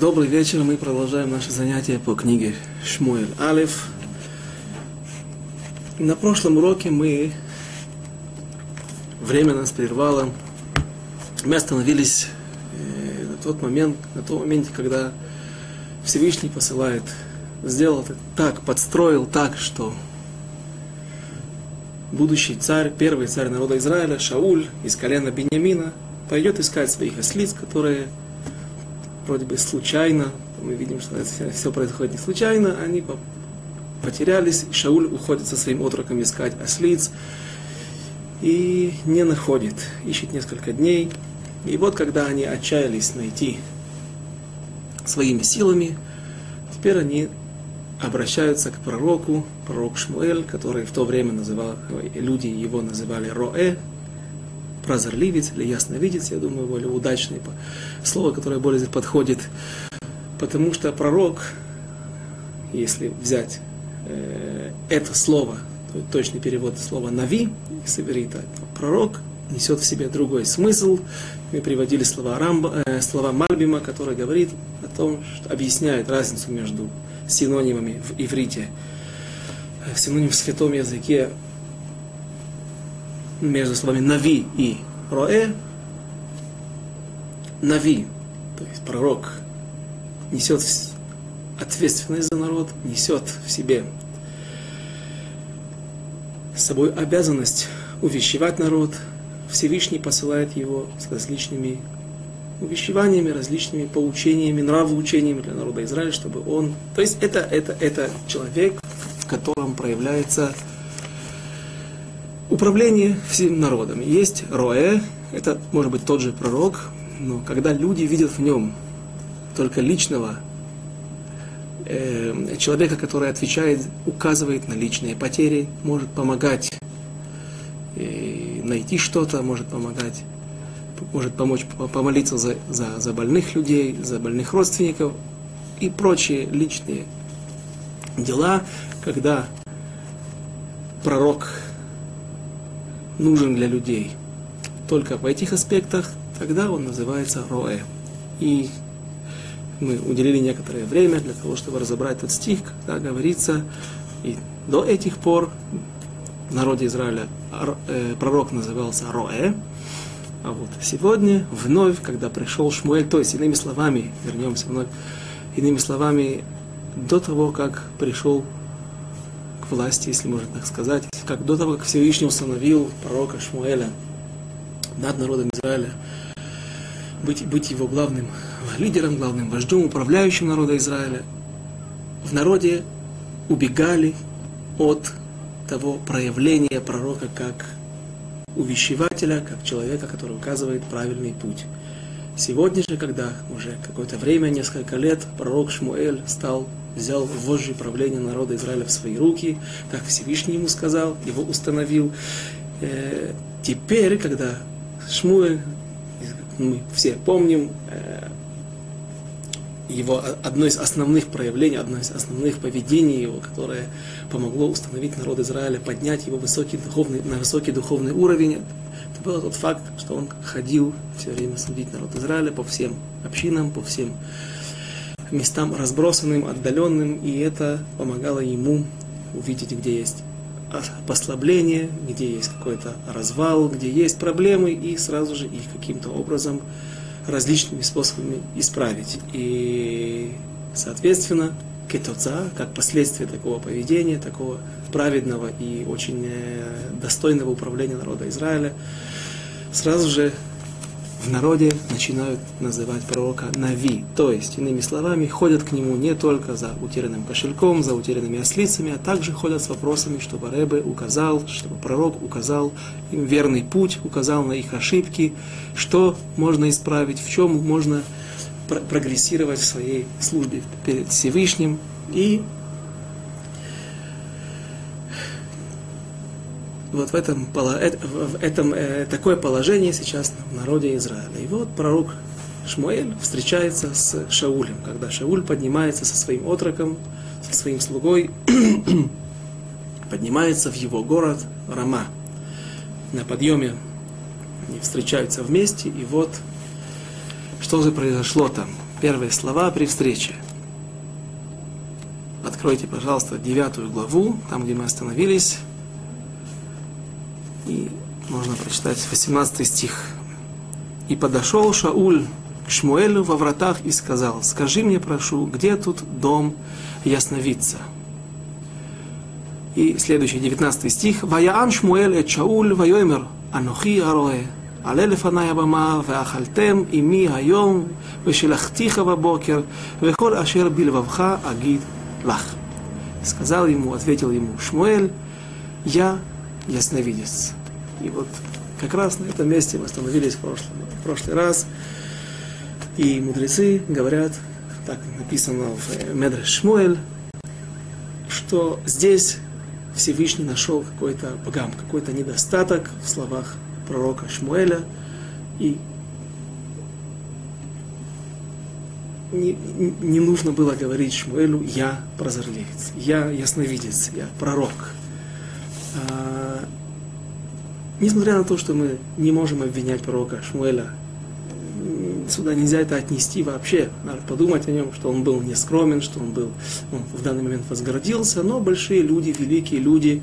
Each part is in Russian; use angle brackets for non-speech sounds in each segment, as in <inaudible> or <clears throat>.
Добрый вечер, мы продолжаем наше занятие по книге Шмуэль Алиф. На прошлом уроке мы, время нас прервало, мы остановились э, на тот момент, на том моменте, когда Всевышний посылает, сделал это так, подстроил так, что будущий царь, первый царь народа Израиля, Шауль из колена Бениамина, пойдет искать своих ослиц, которые вроде бы случайно, мы видим, что все происходит не случайно, они потерялись, и Шауль уходит со своим отроком искать ослиц, и не находит, ищет несколько дней. И вот когда они отчаялись найти своими силами, теперь они обращаются к пророку, пророк Шмуэль, который в то время называл, люди его называли Роэ, прозорливец или ясновидец, я думаю, более удачное слово, которое более подходит, потому что пророк, если взять э, это слово, точный перевод слова «нави» с иврита, пророк несет в себе другой смысл. Мы приводили слова, Рамба, э, слова Мальбима, который говорит о том, что объясняет разницу между синонимами в иврите, э, синоним в святом языке между словами «нави» и «роэ», «нави», то есть пророк, несет ответственность за народ, несет в себе с собой обязанность увещевать народ, Всевышний посылает его с различными увещеваниями, различными поучениями, нравоучениями для народа Израиля, чтобы он... То есть это, это, это человек, в котором проявляется управление всем народом. Есть Роэ, это может быть тот же пророк, но когда люди видят в нем только личного э, человека, который отвечает, указывает на личные потери, может помогать э, найти что-то, может помогать, может помочь помолиться за, за, за больных людей, за больных родственников и прочие личные дела, когда пророк нужен для людей только в этих аспектах, тогда он называется роэ. И мы уделили некоторое время для того, чтобы разобрать этот стих, когда говорится, и до этих пор в народе Израиля э, пророк назывался Роэ, а вот сегодня, вновь, когда пришел Шмуэль, то есть, иными словами, вернемся вновь, иными словами, до того, как пришел власти, если можно так сказать, как до того, как Всевышний установил пророка Шмуэля над народом Израиля, быть, быть его главным лидером, главным вождем, управляющим народа Израиля, в народе убегали от того проявления пророка как увещевателя, как человека, который указывает правильный путь. Сегодня же, когда уже какое-то время, несколько лет, пророк Шмуэль стал взял вожжи правления народа Израиля в свои руки, так Всевышний ему сказал, его установил. Э, теперь, когда Шмуэль, мы все помним, э, его одно из основных проявлений, одно из основных поведений его, которое помогло установить народ Израиля, поднять его высокий духовный, на высокий духовный уровень, это был тот факт, что он ходил все время судить народ Израиля по всем общинам, по всем местам разбросанным, отдаленным, и это помогало ему увидеть, где есть послабление, где есть какой-то развал, где есть проблемы, и сразу же их каким-то образом различными способами исправить. И, соответственно, кетоца, как последствие такого поведения, такого праведного и очень э, достойного управления народа Израиля, сразу же в народе начинают называть пророка Нави. То есть, иными словами, ходят к нему не только за утерянным кошельком, за утерянными ослицами, а также ходят с вопросами, чтобы Рэбе указал, чтобы пророк указал им верный путь, указал на их ошибки, что можно исправить, в чем можно прогрессировать в своей службе перед Всевышним. И вот в этом, в этом э, такое положение сейчас в народе Израиля. И вот пророк Шмуэль встречается с Шаулем, когда Шауль поднимается со своим отроком, со своим слугой, <clears throat> поднимается в его город Рама. На подъеме они встречаются вместе, и вот что же произошло там. первые слова при встрече. Откройте, пожалуйста, девятую главу, там, где мы остановились. И можно прочитать 18 стих. «И подошел Шауль к Шмуэлю во вратах и сказал, «Скажи мне, прошу, где тут дом ясновидца?» И следующий, 19 стих. «Ваяан Шмуэль эт Шауль вайомер, анохи ароэ, עלה לפניי הבמה, ואכלתם עמי היום, ושלחתיך בבוקר, וכל אשר בלבבך אגיד לך. Сказал ему, ответил ему Шмуэль, я ясновидец. И вот как раз на этом месте мы остановились в прошлый, в прошлый раз. И мудрецы говорят, так написано в Медре Шмуэль, что здесь Всевышний нашел какой-то погам, какой-то недостаток в словах пророка Шмуэля и не, не нужно было говорить Шмуэлю «я прозорливец», «я ясновидец», «я пророк». Несмотря на то, что мы не можем обвинять пророка Шмуэля, сюда нельзя это отнести вообще. Надо подумать о нем, что он был нескромен, что он был, он в данный момент возгордился, но большие люди, великие люди,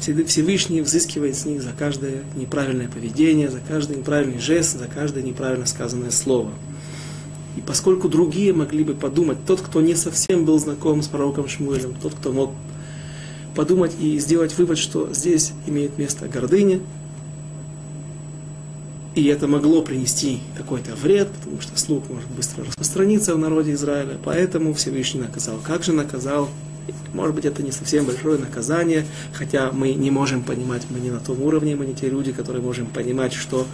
Всевышний взыскивает с них за каждое неправильное поведение, за каждый неправильный жест, за каждое неправильно сказанное слово. И поскольку другие могли бы подумать, тот, кто не совсем был знаком с пророком Шмуэлем, тот, кто мог подумать и сделать вывод, что здесь имеет место гордыня, и это могло принести какой-то вред, потому что слух может быстро распространиться в народе Израиля, поэтому Всевышний наказал. Как же наказал? Может быть, это не совсем большое наказание, хотя мы не можем понимать, мы не на том уровне, мы не те люди, которые можем понимать, что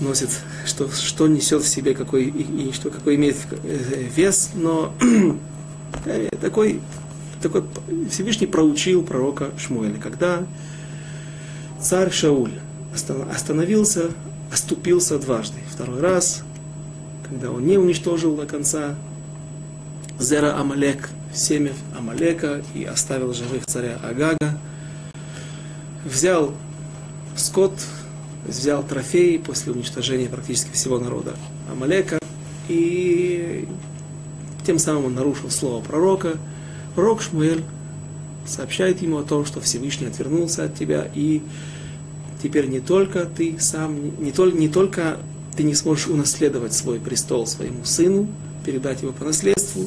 носит, что, что несет в себе, какой, и, и что, какой имеет э, вес, но <clears throat> э, такой, такой Всевышний проучил пророка Шмуэля, когда царь Шауль остановился, оступился дважды. Второй раз, когда он не уничтожил до конца Зера Амалек, семя Амалека и оставил живых царя Агага, взял скот, взял трофеи после уничтожения практически всего народа Амалека, и тем самым он нарушил слово пророка. Пророк Шмуэль сообщает ему о том, что Всевышний отвернулся от тебя, и теперь не только ты сам, не, только, не только ты не сможешь унаследовать свой престол своему сыну, передать его по наследству,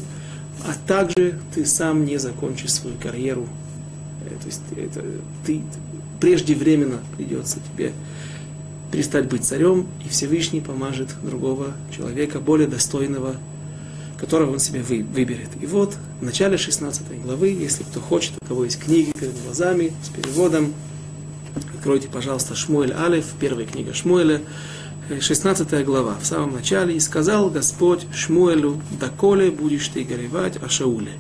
а также ты сам не закончишь свою карьеру. Э, то есть это, ты преждевременно придется тебе перестать быть царем, и Всевышний помажет другого человека, более достойного, которого он себе вы, выберет. И вот в начале 16 главы, если кто хочет, у кого есть книги перед глазами с переводом, откройте, пожалуйста, Шмуэль Алиф, первая книга Шмуэля, 16 глава, в самом начале, «И сказал Господь Шмуэлю, доколе будешь ты горевать о Шауле?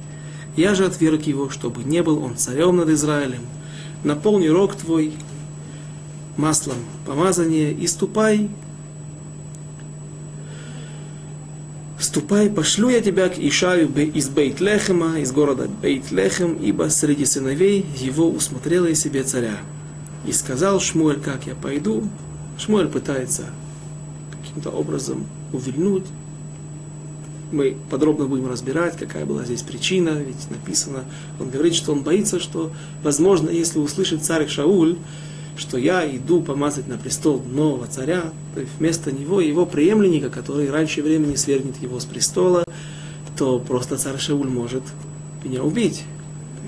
Я же отверг его, чтобы не был он царем над Израилем. Наполни рог твой маслом помазания и ступай «Ступай, пошлю я тебя к Ишаю из Бейт-Лехема, из города Бейт-Лехем, ибо среди сыновей его усмотрела и себе царя». И сказал Шмуэль, как я пойду. Шмуэль пытается каким-то образом увильнуть. Мы подробно будем разбирать, какая была здесь причина, ведь написано, он говорит, что он боится, что, возможно, если услышит царь Шауль, что я иду помазать на престол нового царя, то есть вместо него его преемленника, который раньше времени свергнет его с престола, то просто царь Шауль может меня убить.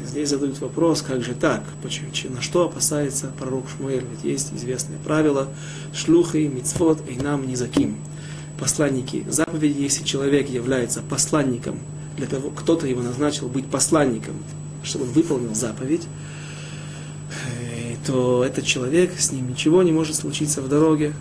Здесь задают вопрос, как же так, почему, на что опасается пророк Шмуэль, ведь есть известное правило шлухи, мицвод, и нам не заким. Посланники заповеди, если человек является посланником, для того, кто-то его назначил быть посланником, чтобы он выполнил заповедь, то этот человек, с ним ничего не может случиться в дороге.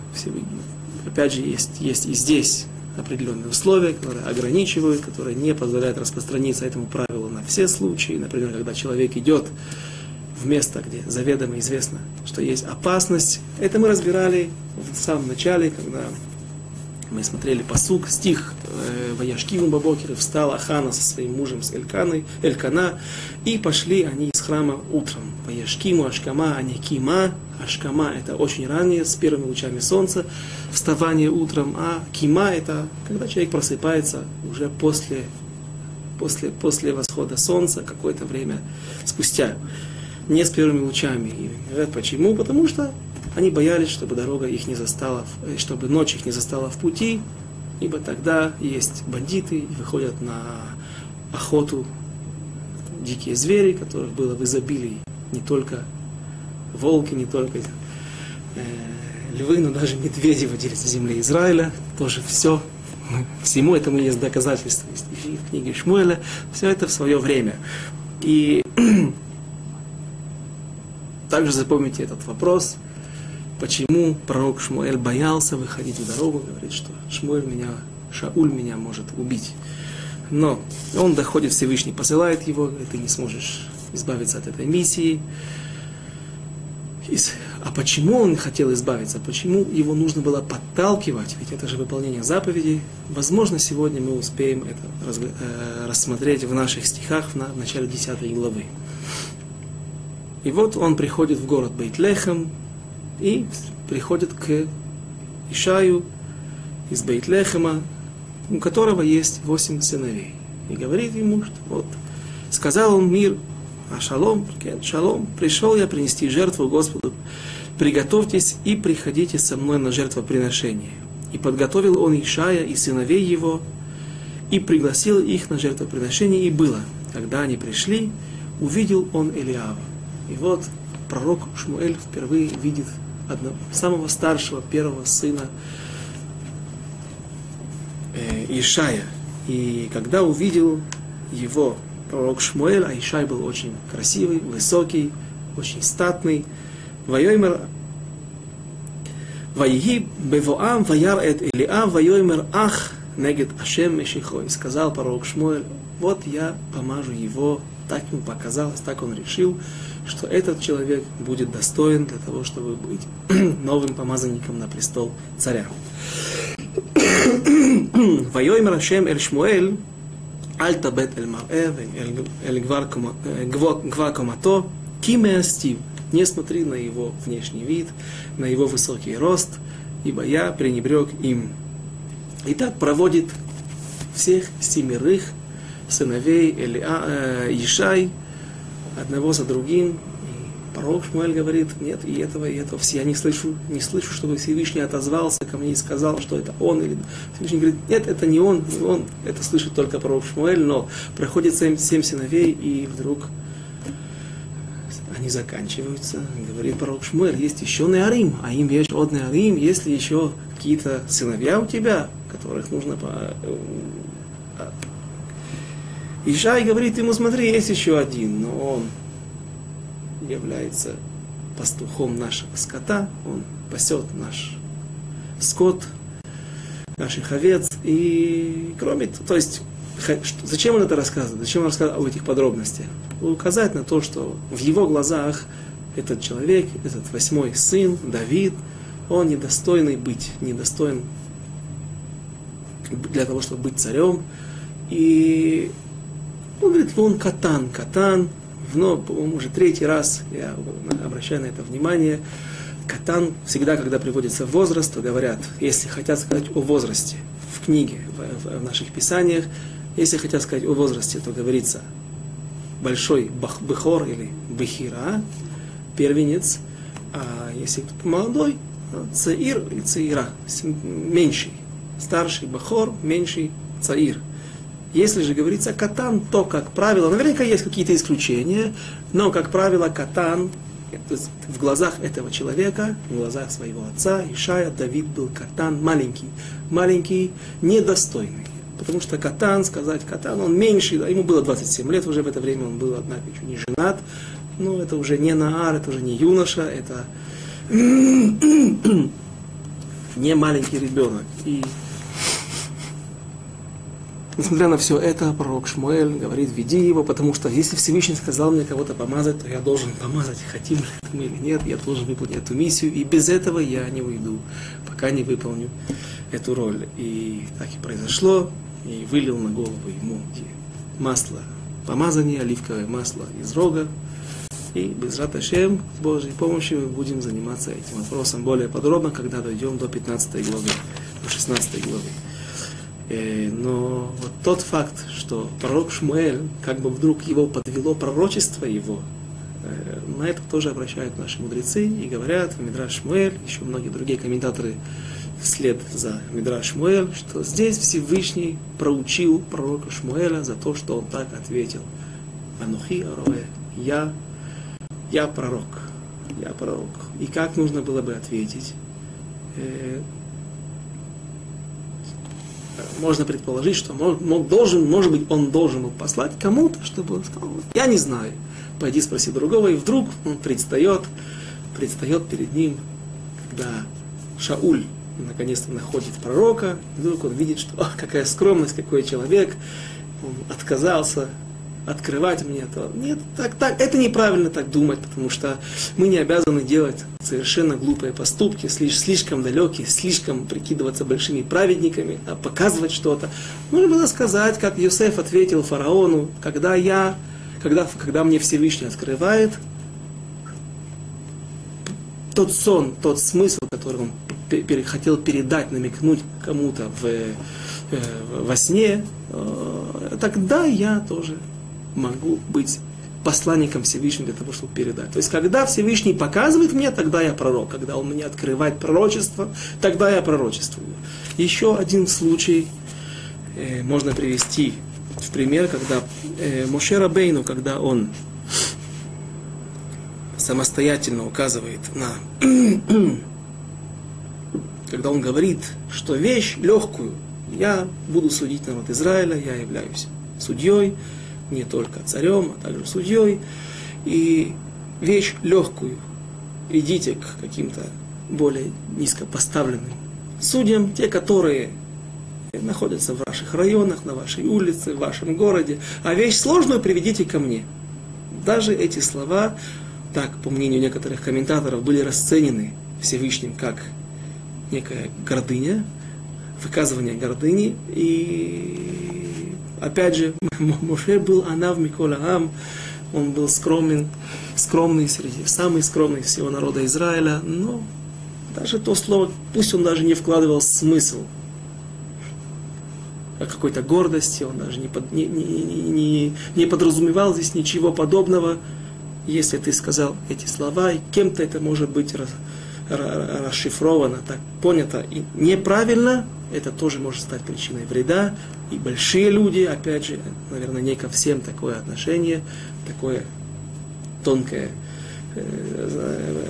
Опять же, есть, есть и здесь определенные условия, которые ограничивают, которые не позволяют распространиться этому правилу на все случаи. Например, когда человек идет в место, где заведомо известно, что есть опасность. Это мы разбирали в самом начале, когда Мы смотрели посук, стих э, Ваяшкиву Бабокер, встала Хана со своим мужем, с Эльканой, Элькана, и пошли они из храма утром. Ваяшкиму, Ашкама, а не Кима. Ашкама – это очень ранее, с первыми лучами солнца, вставание утром, а Кима – это когда человек просыпается уже после, после, после восхода солнца, какое-то время спустя, не с первыми лучами. И почему? Потому что они боялись, чтобы дорога их не застала, э, чтобы ночь их не застала в пути, ибо тогда есть бандиты и выходят на охоту дикие звери, которых было в изобилии не только волки, не только э, львы, но даже медведи водились на земле Израиля. Тоже все, всему этому есть доказательства. Есть в книге Шмуэля. Все это в свое время. И <clears throat> также запомните этот вопрос – почему пророк Шмуэль боялся выходить в дорогу, говорит, что Шмуэль меня, Шауль меня может убить. Но он доходит, Всевышний посылает его, и ты не сможешь избавиться от этой миссии. А почему он хотел избавиться? Почему его нужно было подталкивать? Ведь это же выполнение заповедей. Возможно, сегодня мы успеем это э, рассмотреть в наших стихах в начале 10 главы. И вот он приходит в город Бейтлехем, и приходит к Ишаю из Бейтлехема, у которого есть восемь сыновей. И говорит ему, что вот, сказал он мир, а шалом, шалом, пришел я принести жертву Господу, приготовьтесь и приходите со мной на жертвоприношение. И подготовил он Ишая и сыновей его, и пригласил их на жертвоприношение, и было. Когда они пришли, увидел он Элиава. И вот пророк Шмуэль впервые видит одного, самого старшего, первого сына э, Ишая. И когда увидел его пророк Шмуэль, а Ишай был очень красивый, высокий, очень статный, Вайоймер Вайги бевоам ваяр эт Илиа вайоймер ах негет Ашем Мешихой. Сказал пророк Шмуэль, вот я помажу его, так ему показалось, так он решил, что этот человек будет достоин для того, чтобы быть <clears throat> новым помазанником на престол царя. <clears throat> Вайоймер Ашем Эль Шмуэль, Аль Табет Эль Марэ, Эль Гва Комато, Кимеастив. Не смотри на его внешний вид, на его высокий рост, ибо я пренебрег им. И так проводит всех семерых сыновей э, Ишай, одного за другим. И пророк Шмуэль говорит, нет, и этого, и этого. Я не слышу, не слышу, чтобы Всевышний отозвался ко мне и сказал, что это он. Или... Всевышний говорит, нет, это не он, не он. Это слышит только пророк Шмуэль, но проходит семь, семь сыновей, и вдруг они заканчиваются. Говорит пророк Шмуэль, есть еще Неарим, а им есть от Неарим, есть ли еще какие-то сыновья у тебя, которых нужно по... Ишай говорит ему, смотри, есть еще один, но он является пастухом нашего скота, он пасет наш скот, наших овец, и кроме того, то есть, зачем он это рассказывает, зачем он рассказывает об этих подробностях? Указать на то, что в его глазах этот человек, этот восьмой сын, Давид, он недостойный быть, недостоин для того, чтобы быть царем, и он говорит, он катан, катан, но, уже третий раз я обращаю на это внимание. Катан всегда, когда приводится возраст, то говорят, если хотят сказать о возрасте в книге, в, в, наших писаниях, если хотят сказать о возрасте, то говорится большой бах, бехор или бехира, первенец, а если молодой, цаир или цаира, меньший, старший бахор, меньший цаир – если же говорится катан, то, как правило, наверняка есть какие-то исключения, но, как правило, катан, то есть в глазах этого человека, в глазах своего отца, Ишая, Давид был катан маленький, маленький, недостойный. Потому что катан, сказать катан, он меньше, ему было 27 лет уже в это время, он был, однако, еще не женат, но это уже не Наар, это уже не юноша, это <clears throat> не маленький ребенок. И Несмотря на все это, пророк Шмуэль говорит, веди его, потому что если Всевышний сказал мне кого-то помазать, то я должен помазать, хотим мы или нет, я должен выполнить эту миссию, и без этого я не уйду, пока не выполню эту роль. И так и произошло, и вылил на голову ему масло, помазание, оливковое масло из рога. И без Раташем, с Божьей помощью, мы будем заниматься этим вопросом более подробно, когда дойдем до 15 главы, до 16 главы. Э, но вот тот факт, что пророк Шмуэль, как бы вдруг его подвело пророчество его, э, на это тоже обращают наши мудрецы и говорят Мидраш Шмуэль, еще многие другие комментаторы вслед за Мидраш Шмуэль, что здесь Всевышний проучил пророка Шмуэля за то, что он так ответил. Анухи Ароэ, я, я пророк, я пророк. И как нужно было бы ответить? Можно предположить, что мог, должен, может быть, он должен был послать кому-то, чтобы он сказал, я не знаю, пойди спроси другого, и вдруг он предстает, предстает перед ним, когда Шауль наконец-то находит пророка, и вдруг он видит, что о, какая скромность, какой человек, он отказался открывать мне то. Нет, так, так, это неправильно так думать, потому что мы не обязаны делать совершенно глупые поступки, слишком далекие, слишком прикидываться большими праведниками, а показывать что-то. Можно было сказать, как Йосеф ответил фараону, когда я, когда, когда мне Всевышний открывает тот сон, тот смысл, который он хотел передать, намекнуть кому-то в, э, во сне, э, тогда я тоже могу быть посланником Всевышнего для того, чтобы передать. То есть, когда Всевышний показывает мне, тогда я пророк. Когда он мне открывает пророчество, тогда я пророчествую. Еще один случай э, можно привести в пример, когда э, Моше Рабейну, когда он самостоятельно указывает на... <clears throat> когда он говорит, что вещь легкую, я буду судить народ Израиля, я являюсь судьей, не только царем, а также судьей. И вещь легкую. Идите к каким-то более низко поставленным судьям, те, которые находятся в ваших районах, на вашей улице, в вашем городе. А вещь сложную приведите ко мне. Даже эти слова, так, по мнению некоторых комментаторов, были расценены Всевышним как некая гордыня, выказывание гордыни, и Опять же, <laughs> Моше был Анав Микола он был скромен, скромный среди, самый скромный всего народа Израиля, но даже то слово, пусть он даже не вкладывал смысл. О какой-то гордости, он даже не, под, не, не, не, не подразумевал здесь ничего подобного, если ты сказал эти слова, и кем-то это может быть расшифровано, так понято. И неправильно, это тоже может стать причиной вреда. И большие люди, опять же, наверное, не ко всем такое отношение, такое тонкое э,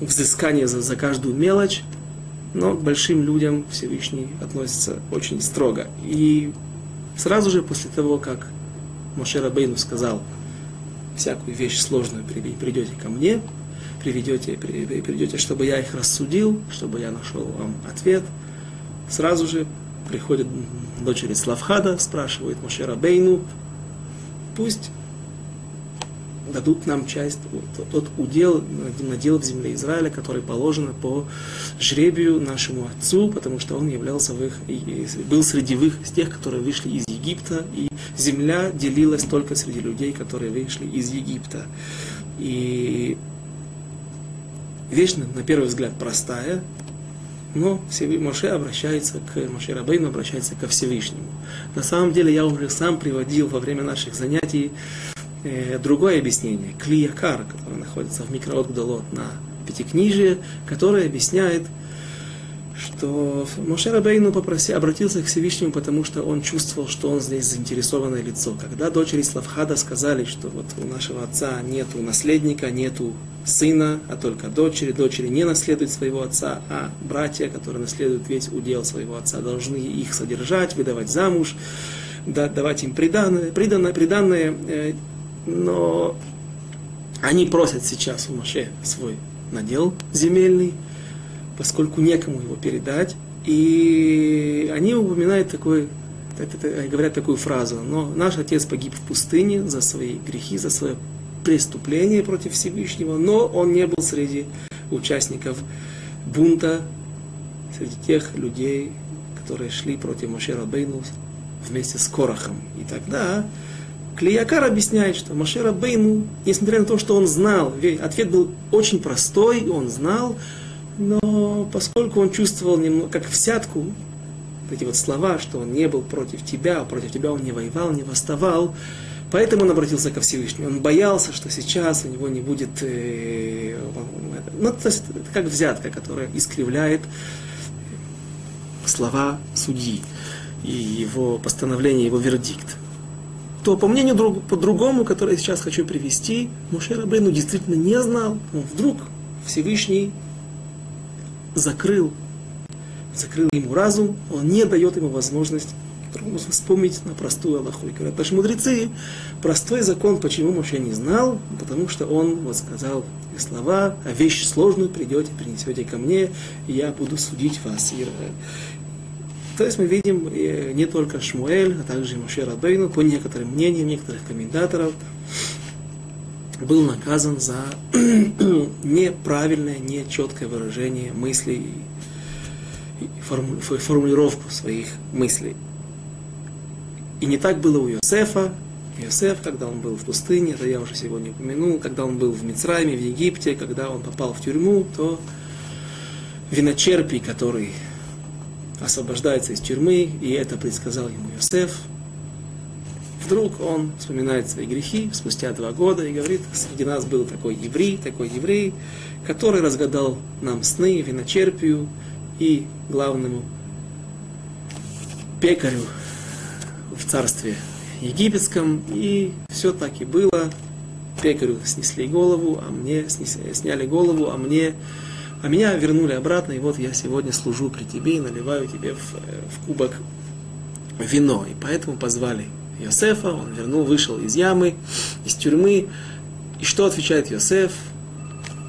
взыскание за, за каждую мелочь, но к большим людям Всевышний относится очень строго. И сразу же после того, как Моше Рабейну сказал, всякую вещь сложную придете ко мне, приведете, придете, чтобы я их рассудил, чтобы я нашел вам ответ. Сразу же приходит дочери Славхада, спрашивает Мошера Бейну, пусть дадут нам часть, тот, тот удел, надел в земле Израиля, который положен по жребию нашему отцу, потому что он являлся в их, был среди их, с тех, которые вышли из Египта, и земля делилась только среди людей, которые вышли из Египта. И вещь, на первый взгляд, простая, но Моше обращается к Моше Рабейну, обращается ко Всевышнему. На самом деле я уже сам приводил во время наших занятий э, другое объяснение, Клиякар, который находится в микроот Гдалот на Пятикнижие, которое объясняет, что Моше Рабейну попроси, обратился к Всевышнему, потому что он чувствовал, что он здесь заинтересованное лицо. Когда дочери Славхада сказали, что вот у нашего отца нету наследника, нету сына, а только дочери, дочери не наследуют своего отца, а братья, которые наследуют весь удел своего отца, должны их содержать, выдавать замуж, давать им приданное, приданное, приданное э, но они просят сейчас у Моше свой надел земельный, поскольку некому его передать. И они упоминают такой, говорят такую фразу, но наш отец погиб в пустыне за свои грехи, за свое преступление против Всевышнего, но он не был среди участников бунта, среди тех людей, которые шли против Машера Бейну вместе с Корохом. И тогда Клиякар объясняет, что Машера Бейну, несмотря на то, что он знал, ответ был очень простой, он знал, но поскольку он чувствовал немного, как взятку, эти вот слова, что он не был против тебя, а против тебя он не воевал, не восставал, поэтому он обратился ко Всевышнему. Он боялся, что сейчас у него не будет, э, ну, то есть, это как взятка, которая искривляет слова судьи и его постановление, его вердикт. То, по мнению друг, по-другому, которое я сейчас хочу привести, Муше Рабейну действительно не знал. Он вдруг Всевышний закрыл закрыл ему разум, он не дает ему возможность вспомнить на простую Аллаху. И говорят наши мудрецы, простой закон, почему Моше не знал, потому что он вот сказал слова, а вещь сложную придете, принесете ко мне, и я буду судить вас. И, э, то есть мы видим э, не только Шмуэль, а также Моше Рабейну, по некоторым мнениям некоторых комментаторов, был наказан за <clears throat> неправильное, нечеткое выражение мыслей формулировку своих мыслей. И не так было у Иосифа. Иосиф, когда он был в пустыне, это я уже сегодня упомянул, когда он был в Мицрайме, в Египте, когда он попал в тюрьму, то виночерпий, который освобождается из тюрьмы, и это предсказал ему Иосиф, вдруг он вспоминает свои грехи спустя два года и говорит, среди нас был такой еврей, такой еврей, который разгадал нам сны, виночерпию, и главному пекарю в царстве египетском. И все так и было. Пекарю снесли голову, а мне снесли, сняли голову, а мне а меня вернули обратно, и вот я сегодня служу при тебе и наливаю тебе в, в кубок вино. И поэтому позвали Йосефа, он вернул, вышел из ямы, из тюрьмы. И что отвечает Йосеф?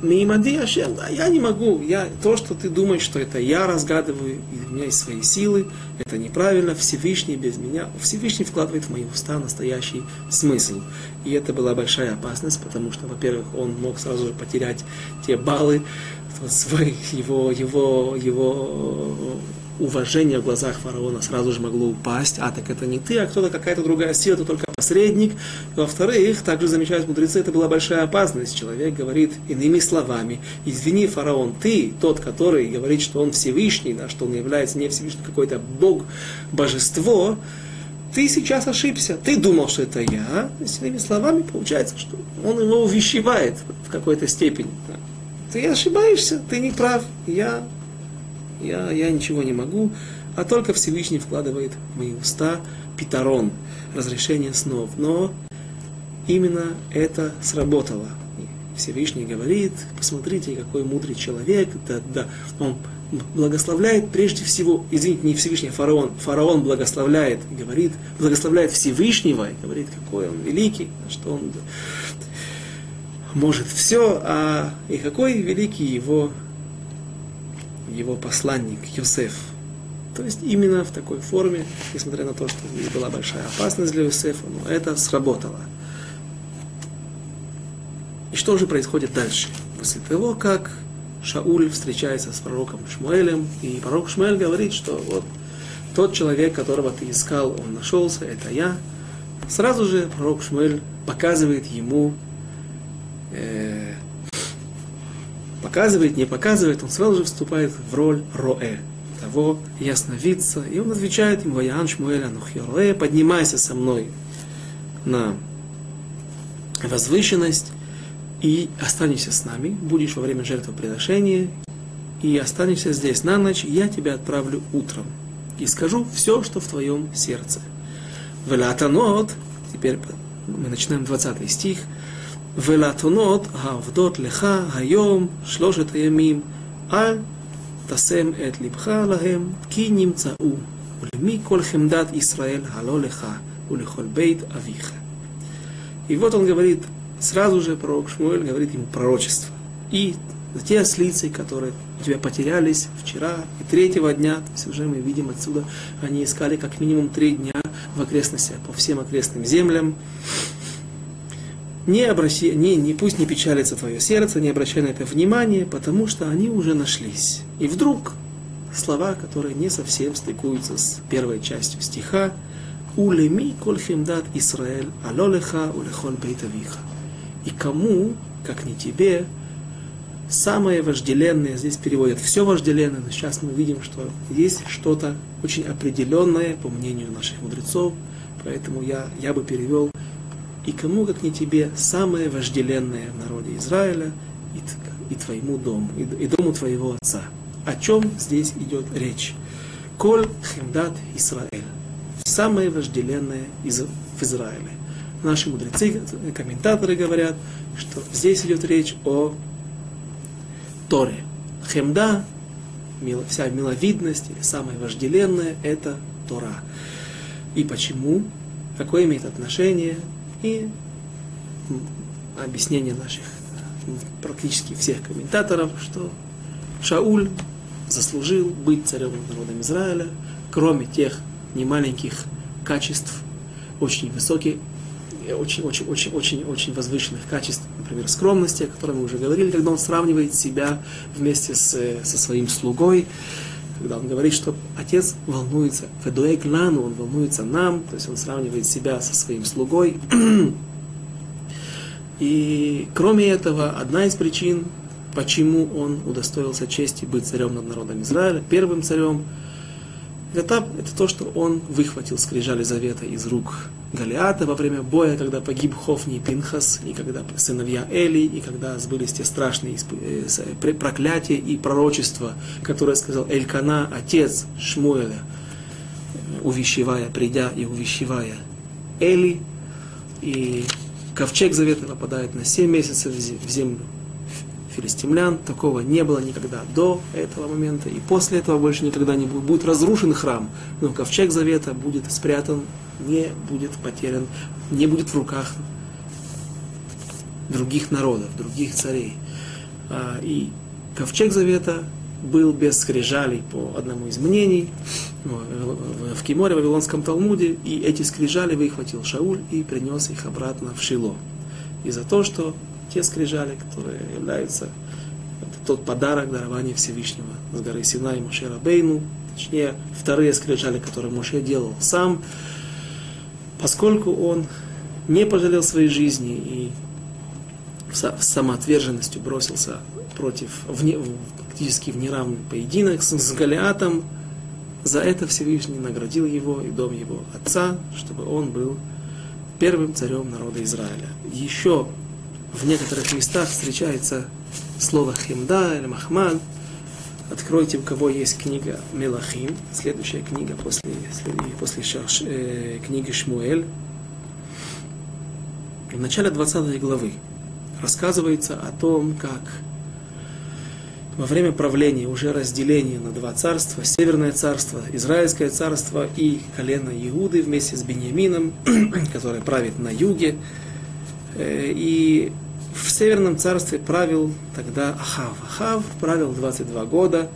Мимади Ашем, да, я не могу. Я, то, что ты думаешь, что это я разгадываю, и у меня есть свои силы, это неправильно. Всевышний без меня, Всевышний вкладывает в мои уста настоящий смысл. И это была большая опасность, потому что, во-первых, он мог сразу же потерять те баллы, свой, его, его, его уважение в глазах фараона сразу же могло упасть. А, так это не ты, а кто-то, какая-то другая сила, это только посредник. Во-вторых, также замечают мудрецы, это была большая опасность. Человек говорит иными словами, извини, фараон, ты тот, который говорит, что он Всевышний, да, что он является не Всевышний, какой-то Бог, божество, ты сейчас ошибся. Ты думал, что это я. С иными словами, получается, что он его увещевает в какой-то степени. Ты ошибаешься, ты не прав. Я я, я ничего не могу, а только Всевышний вкладывает в мои уста питарон, разрешение снов. Но именно это сработало. Всевышний говорит, посмотрите, какой мудрый человек, да, да, он благословляет прежде всего, извините, не Всевышний, а фараон, фараон благословляет, говорит, благословляет Всевышнего, и говорит, какой он великий, что он может все, а и какой великий его его посланник Йосеф. То есть именно в такой форме, несмотря на то, что здесь была большая опасность для Йосефа, но это сработало. И что же происходит дальше? После того, как Шауль встречается с пророком Шмуэлем, и пророк Шмуэль говорит, что вот тот человек, которого ты искал, он нашелся, это я. Сразу же пророк Шмуэль показывает ему э, показывает, не показывает, он сразу же вступает в роль роэ, того ясновидца, и он отвечает ему, Ваян Шмуэль Анухья поднимайся со мной на возвышенность и останешься с нами, будешь во время жертвоприношения, и останешься здесь на ночь, я тебя отправлю утром. И скажу все, что в твоем сердце. Велатанот, теперь мы начинаем 20 стих, ולאתונות העובדות לך היום שלושת הימים, אל תשם את לבך להם, כי נמצאו, ולמי כל חמדת ישראל הלא לך, ולכל бейт авиха. И вот он говорит, сразу же пророк Шмуэль говорит ему пророчество. И те ослицы, которые у тебя потерялись вчера и третьего дня, то есть уже мы видим отсюда, они искали как минимум три дня в окрестностях, по всем окрестным землям не, обращай, не, не, пусть не печалится твое сердце, не обращай на это внимания, потому что они уже нашлись. И вдруг слова, которые не совсем стыкуются с первой частью стиха. Улеми коль химдат Исраэль, алолеха улехоль бейтавиха. И кому, как не тебе, самое вожделенное, здесь переводят все вожделенное, но сейчас мы видим, что есть что-то очень определенное, по мнению наших мудрецов, поэтому я, я бы перевел, и кому, как не тебе, самое вожделенное в народе Израиля и, и твоему дому, и, и дому твоего отца. О чем здесь идет речь? Коль химдат Израиль. Самое вожделенное из, в Израиле. Наши мудрецы, комментаторы говорят, что здесь идет речь о Торе. Хемда, вся миловидность, самое вожделенное, это Тора. И почему? Какое имеет отношение? И объяснение наших практически всех комментаторов, что Шауль заслужил быть царем над народом Израиля, кроме тех немаленьких качеств, очень высоких, очень, очень, очень, очень, очень возвышенных качеств, например, скромности, о которой мы уже говорили, когда он сравнивает себя вместе с, со своим слугой, когда он говорит, что отец волнуется, Федуэк Лану, он волнуется нам, то есть он сравнивает себя со своим слугой. <clears throat> И кроме этого, одна из причин, почему он удостоился чести быть царем над народом Израиля, первым царем, это, это то, что он выхватил скрижали завета из рук Галиата во время боя, когда погиб Хофни и Пинхас, и когда сыновья Эли, и когда сбылись те страшные э, проклятия и пророчества, которые сказал Элькана, отец Шмуэля, увещевая, придя и увещевая Эли, и ковчег завета попадает на 7 месяцев в землю филистимлян. Такого не было никогда до этого момента, и после этого больше никогда не будет. Будет разрушен храм, но ковчег завета будет спрятан не будет потерян, не будет в руках других народов, других царей. А, и ковчег завета был без скрижалей по одному из мнений в Киморе, в Вавилонском Талмуде, и эти скрижали выхватил Шауль и принес их обратно в Шило. И за то, что те скрижали, которые являются тот подарок дарования Всевышнего с горы Синай Моше Рабейну, точнее, вторые скрижали, которые Моше делал сам, поскольку он не пожалел своей жизни и с самоотверженностью бросился против, вне, практически в неравный поединок с, с Голиатом, за это Всевышний наградил его и дом его отца, чтобы он был первым царем народа Израиля. Еще в некоторых местах встречается слово химда или махмад. Откройте, у кого есть книга Мелахим, следующая книга после, после Шаш, э, книги Шмуэль. В начале 20 главы рассказывается о том, как во время правления уже разделения на два царства, Северное царство, Израильское царство и колено Иуды вместе с Беньямином, <clears throat> который правит на юге. Э, и в Северном царстве правил тогда Ахав. Ахав правил 22 года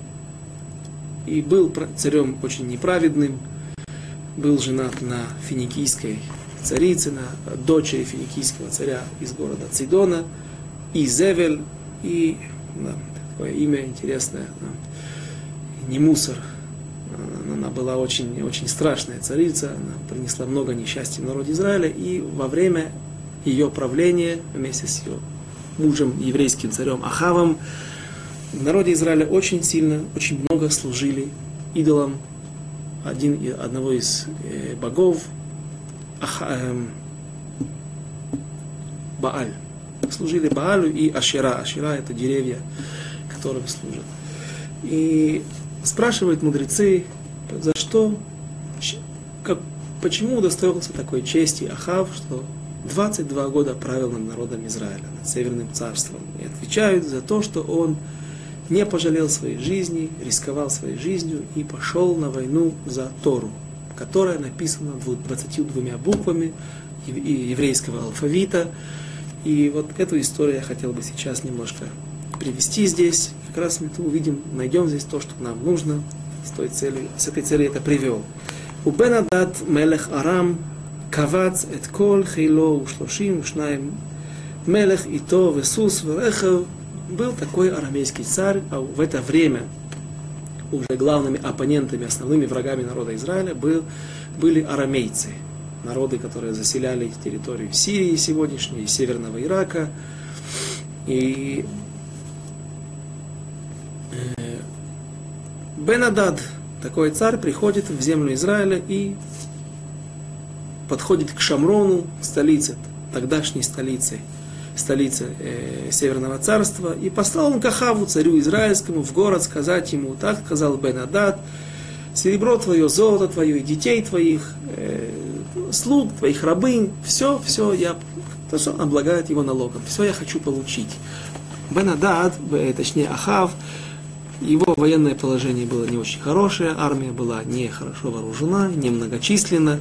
и был царем очень неправедным, был женат на финикийской царице, на дочери финикийского царя из города Цидона, Изевель, и да, такое имя интересное, да, не мусор. Она была очень, очень страшная царица, она принесла много несчастья в народе Израиля, и во время ее правления вместе с ее мужем, еврейским царем Ахавом, в народе Израиля очень сильно, очень много служили идолам один, одного из э, богов, Аха, э, Бааль. Служили Баалю и Ашера. Ашера это деревья, которым служат. И спрашивают мудрецы, за что, как, почему удостоился такой чести Ахав, что 22 года правил над народом Израиля, над Северным царством. И отвечают за то, что он не пожалел своей жизни, рисковал своей жизнью и пошел на войну за Тору, которая написана 22 буквами еврейского алфавита. И вот эту историю я хотел бы сейчас немножко привести здесь. Как раз мы увидим, найдем здесь то, что нам нужно. С, той целью, с этой целью это привел. У Бенадад Мелех Арам קבץ את כל חילו ושלושים ושניים מלך איתו וסוס ורכב. Был такой арамейский царь, а в это время уже главными оппонентами, основными врагами народа Израиля был, были арамейцы, народы, которые заселяли территорию Сирии сегодняшней, Северного Ирака. И э, Бенадад, такой царь, приходит в землю Израиля и подходит к Шамрону, столице, тогдашней столице, столице э, Северного царства, и послал он Кахаву, царю израильскому, в город сказать ему, так сказал Бенадад, серебро твое, золото твое, детей твоих, э, слуг твоих, рабынь, все, все, я, то, что облагает его налогом, все я хочу получить. Бенадад, точнее Ахав, его военное положение было не очень хорошее, армия была не хорошо вооружена, не многочисленна.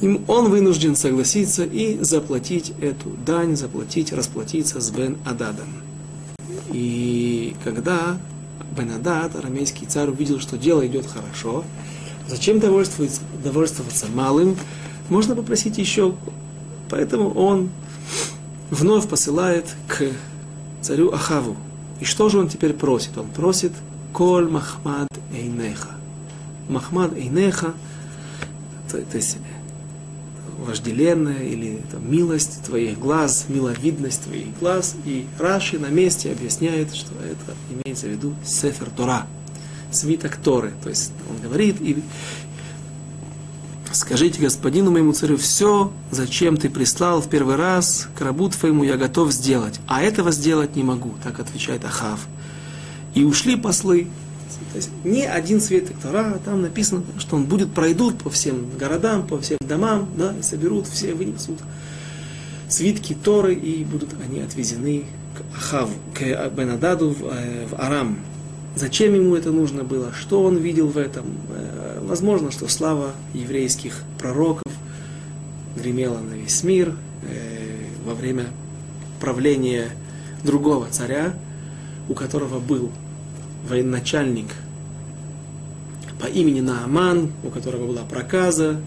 Им он вынужден согласиться и заплатить эту дань, заплатить, расплатиться с Бен Ададом. И когда Бен Адад, арамейский царь, увидел, что дело идет хорошо, зачем довольствоваться, довольствоваться малым, можно попросить еще. Поэтому он вновь посылает к царю Ахаву. И что же он теперь просит? Он просит Коль Махмад Эйнеха. Махмад Эйнеха, то, то есть вожделенная или там, милость твоих глаз, миловидность твоих глаз. И Раши на месте объясняет, что это имеется в виду Сефер Тора, свиток Торы. То есть он говорит, и скажите господину моему царю, все, зачем ты прислал в первый раз к рабу твоему, я готов сделать, а этого сделать не могу, так отвечает Ахав. И ушли послы, то есть не один свиток Тора, там написано, что он будет, пройдут по всем городам, по всем домам, да, и соберут все, вынесут свитки Торы, и будут они отвезены к Ахаву, к Бенададу в, э, в Арам. Зачем ему это нужно было? Что он видел в этом? Э, возможно, что слава еврейских пророков гремела на весь мир э, во время правления другого царя, у которого был военачальник по имени Нааман, у которого была проказа,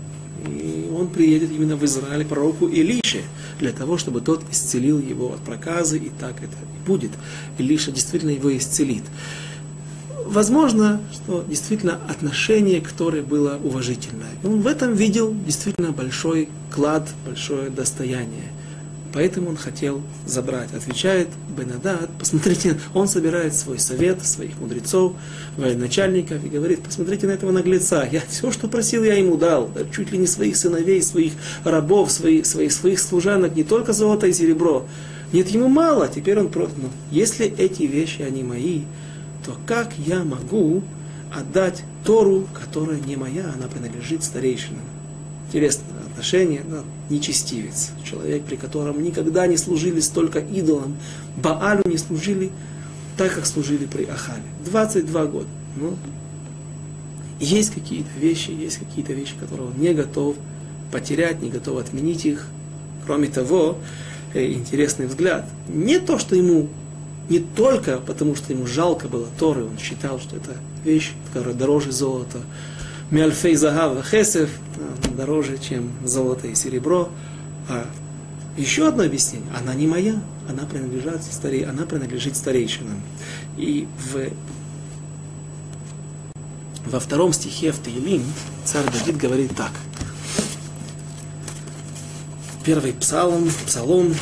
и он приедет именно в Израиль пророку Илише, для того, чтобы тот исцелил его от проказы, и так это и будет. Илиша действительно его исцелит. Возможно, что действительно отношение к Торе было уважительное. И он в этом видел действительно большой клад, большое достояние – Поэтому он хотел забрать. Отвечает Бенадад, посмотрите, он собирает свой совет, своих мудрецов, военачальников и говорит, посмотрите на этого наглеца, я все, что просил, я ему дал, чуть ли не своих сыновей, своих рабов, своих, своих, своих служанок, не только золото и серебро. Нет, ему мало, теперь он против. Но если эти вещи, они мои, то как я могу отдать Тору, которая не моя, она принадлежит старейшинам? Интересно, отношение, да, нечестивец, человек, при котором никогда не служили столько идолам, Баалю не служили так, как служили при Ахаве. 22 года. Ну, есть какие-то вещи, есть какие-то вещи, которые он не готов потерять, не готов отменить их. Кроме того, э, интересный взгляд. Не то, что ему не только потому, что ему жалко было Торы, он считал, что это вещь, которая дороже золота, Миальфей Загав Хесев дороже, чем золото и серебро. А еще одно объяснение. Она не моя, она принадлежит, старей, она принадлежит старейшинам. И в, во втором стихе в Таилим царь Давид говорит так. Первый псалом, псалом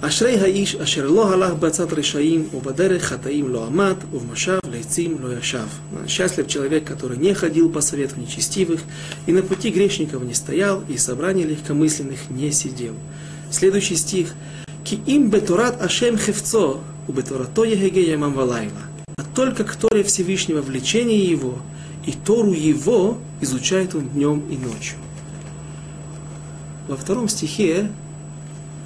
אשרי האיש אשר לא הלך בעצת רשעים, ובדרך חטאים לא עמד, ובמושב לעצים לא ישב. Счастлив человек, который не ходил по совету нечестивых, и на пути грешников не стоял, и собрание легкомысленных не сидел. Следующий стих. Ки им бетурат ашем хевцо, у бетурато егеге ямам валайла. А только к Торе Всевышнего влечение его, и Тору его изучает он днем и ночью. Во втором стихе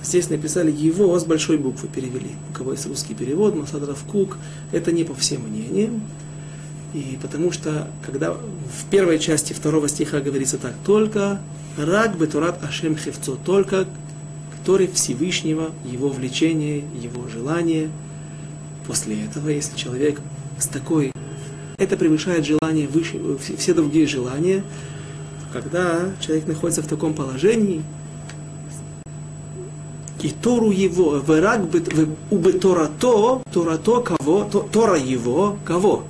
Здесь написали его с большой буквы перевели. У кого есть русский перевод, Масадров Кук, это не по всем мнениям. И потому что, когда в первой части второго стиха говорится так, только рак бетурат ашем хевцо, только который Всевышнего, его влечение, его желание. После этого, если человек с такой, это превышает желание выше, все другие желания, когда человек находится в таком положении, и Тору его, вырак убы Торато, Торато кого, Тора его, кого?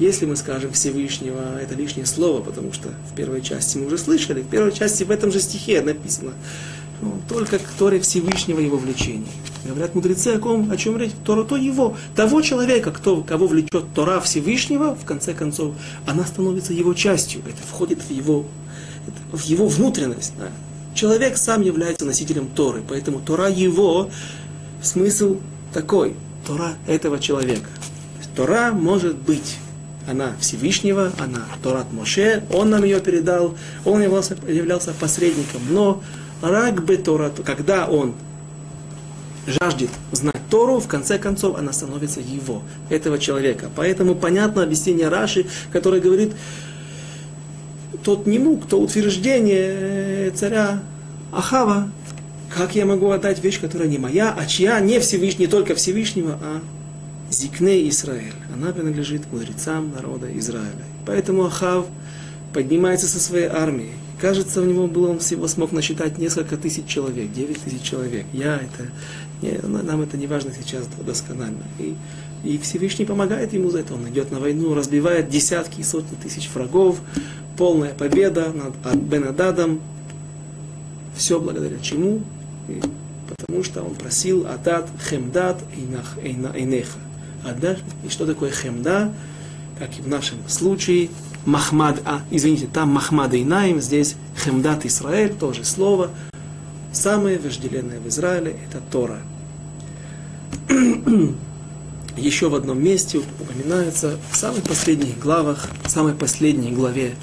Если мы скажем Всевышнего, это лишнее слово, потому что в первой части мы уже слышали, в первой части в этом же стихе написано, ну, только к Торе Всевышнего его влечений. Говорят мудрецы о ком, о чем речь? Тора то его, того человека, кто, кого влечет Тора Всевышнего, в конце концов, она становится его частью. Это входит в его, в его внутренность. Человек сам является носителем Торы, поэтому Тора его, смысл такой, Тора этого человека. Тора может быть она Всевышнего, она Торат Моше, он нам ее передал, он являлся, являлся посредником. Но рак бы Торат, когда он жаждет знать Тору, в конце концов она становится его, этого человека. Поэтому понятно объяснение Раши, который говорит, тот не мог, то утверждение царя Ахава, как я могу отдать вещь, которая не моя, а чья, не Всевышний, не только Всевышнего, а Зикне Израиль. Она принадлежит мудрецам народа Израиля. Поэтому Ахав поднимается со своей армией. Кажется, у него было, он всего смог насчитать несколько тысяч человек, девять тысяч человек. Я это, не, нам это не важно сейчас досконально. И, и Всевышний помогает ему за это. Он идет на войну, разбивает десятки и сотни тысяч врагов, полная победа над Бенададом. Все благодаря чему? И потому что он просил Адат Хемдат Эйнеха. Адат, и что такое Хемда? Как и в нашем случае, Махмад, а, извините, там Махмад Инаим, здесь Хемдат Исраэль, тоже слово. Самое вожделенное в Израиле – это Тора. Еще в одном месте упоминается в самых последних главах, в самой последней главе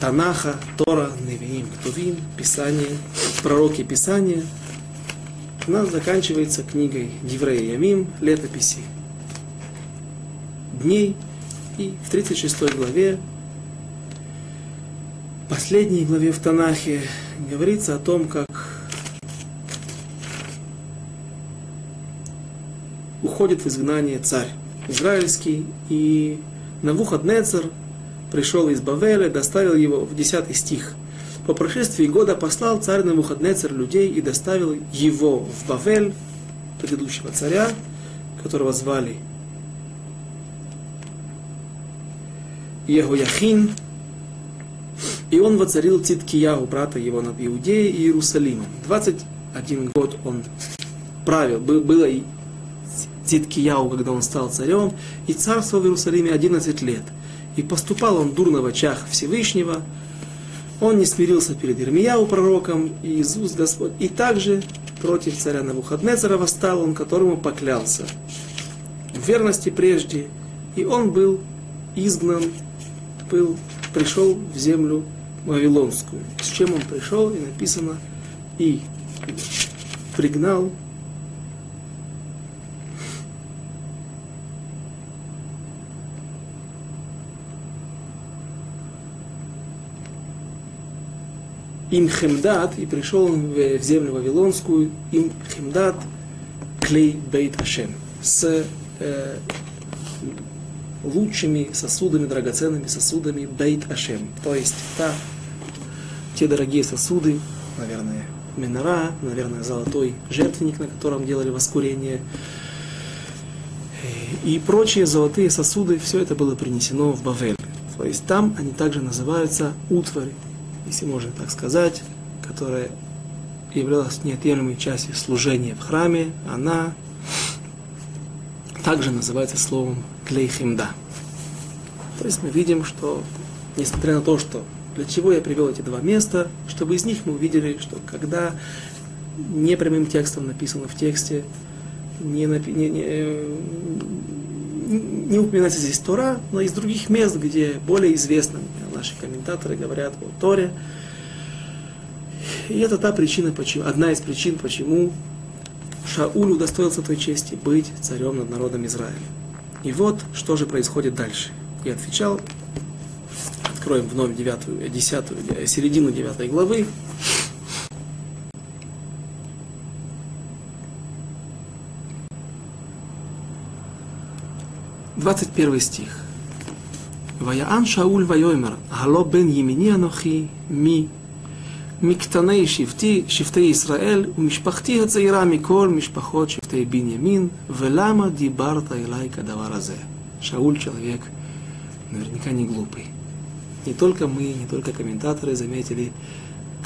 Танаха, Тора, Невиим, Ктувим, Писание, пророки Писания. Она заканчивается книгой Деврея Ямим, летописи дней, и в 36 главе, последней главе в Танахе, говорится о том, как уходит в изгнание царь израильский, и Навуходнецер пришел из Бавеля, доставил его в 10 стих. По прошествии года послал царь Навуходнецер людей и доставил его в Бавель, предыдущего царя, которого звали Егояхин, и он воцарил Циткияу, брата его над Иудеей и Иерусалимом. 21 год он правил, было и Циткияу, когда он стал царем, и царствовал в Иерусалиме 11 лет. И поступал он дурно в очах Всевышнего, он не смирился перед Ирмияу пророком, и Иисус Господь, и также против царя Навуходнецера восстал он, которому поклялся в верности прежде, и он был изгнан был, пришел в землю Вавилонскую. С чем он пришел, и написано, и пригнал им хемдат, и пришел он в землю Вавилонскую, им хемдат клей бейт Ашем, с э, лучшими сосудами, драгоценными сосудами Бейт Ашем. То есть та, те дорогие сосуды, наверное, минора, наверное, золотой жертвенник, на котором делали воскурение, и прочие золотые сосуды, все это было принесено в Бавель. То есть там они также называются утвари, если можно так сказать, которая являлась неотъемлемой частью служения в храме, она также называется словом клейхимда. То есть мы видим, что несмотря на то, что для чего я привел эти два места, чтобы из них мы увидели, что когда не прямым текстом написано в тексте, не, напи- не, не, э, не упоминается здесь Тора, но из других мест, где более известно, наши комментаторы говорят о Торе. И это та причина, почему, одна из причин, почему Шауль удостоился той чести быть царем над народом Израиля. И вот, что же происходит дальше. И отвечал, откроем вновь девятую, десятую, середину девятой главы, Двадцать первый стих. Ваяан Шауль Вайомер, Гало бен Емини Анохи, ми מקטני שבטי, שבטי ישראל, ומשפחתי הצעירה מכל משפחות שבטי בנימין, ולמה דיברת אליי כדבר הזה? Шауль человек наверняка не глупый. Не только мы, не только комментаторы заметили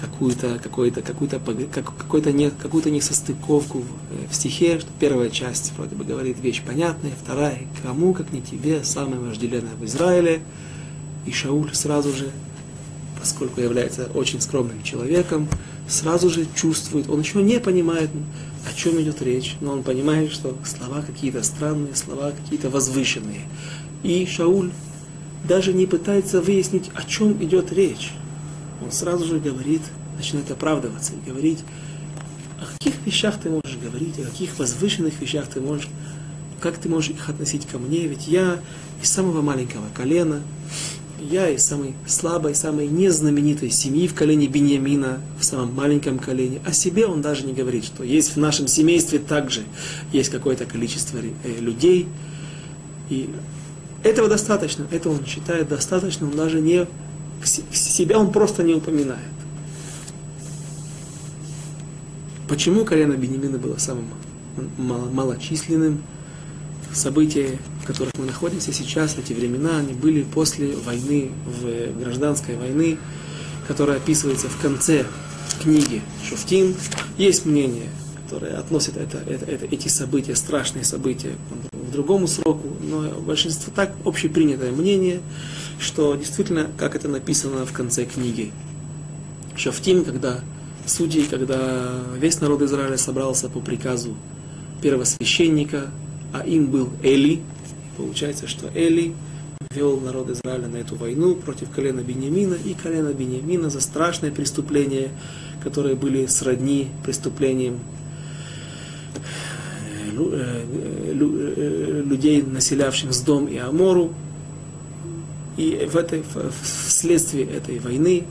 какую-то какую-то какую-то какую-то не, какую-то несостыковку в, в стихе, что первая часть вроде бы говорит вещь понятная, вторая кому как не тебе самое вожделенное в Израиле, и Шауль сразу же поскольку является очень скромным человеком, сразу же чувствует, он еще не понимает, о чем идет речь, но он понимает, что слова какие-то странные, слова какие-то возвышенные. И Шауль даже не пытается выяснить, о чем идет речь. Он сразу же говорит, начинает оправдываться и говорить, о каких вещах ты можешь говорить, о каких возвышенных вещах ты можешь, как ты можешь их относить ко мне, ведь я из самого маленького колена, я из самой слабой, самой незнаменитой семьи в колене Беньямина, в самом маленьком колене. О себе он даже не говорит, что есть в нашем семействе также есть какое-то количество э, людей. И этого достаточно, это он считает достаточно, он даже не себя он просто не упоминает. Почему колено Бенемина было самым малочисленным? события, в которых мы находимся сейчас, эти времена, они были после войны, в гражданской войны, которая описывается в конце книги Шуфтин. Есть мнение, которое относит это, это, это, эти события, страшные события, к другому сроку, но большинство так общепринятое мнение, что действительно, как это написано в конце книги. Шофтим, когда судьи, когда весь народ Израиля собрался по приказу первосвященника, а им был Эли. Получается, что Эли вел народ Израиля на эту войну против колена Бениамина, и колена Бениамина за страшные преступления, которые были сродни преступлениям э, э, э, людей, населявших с Дом и Амору. И в этой, вследствие этой войны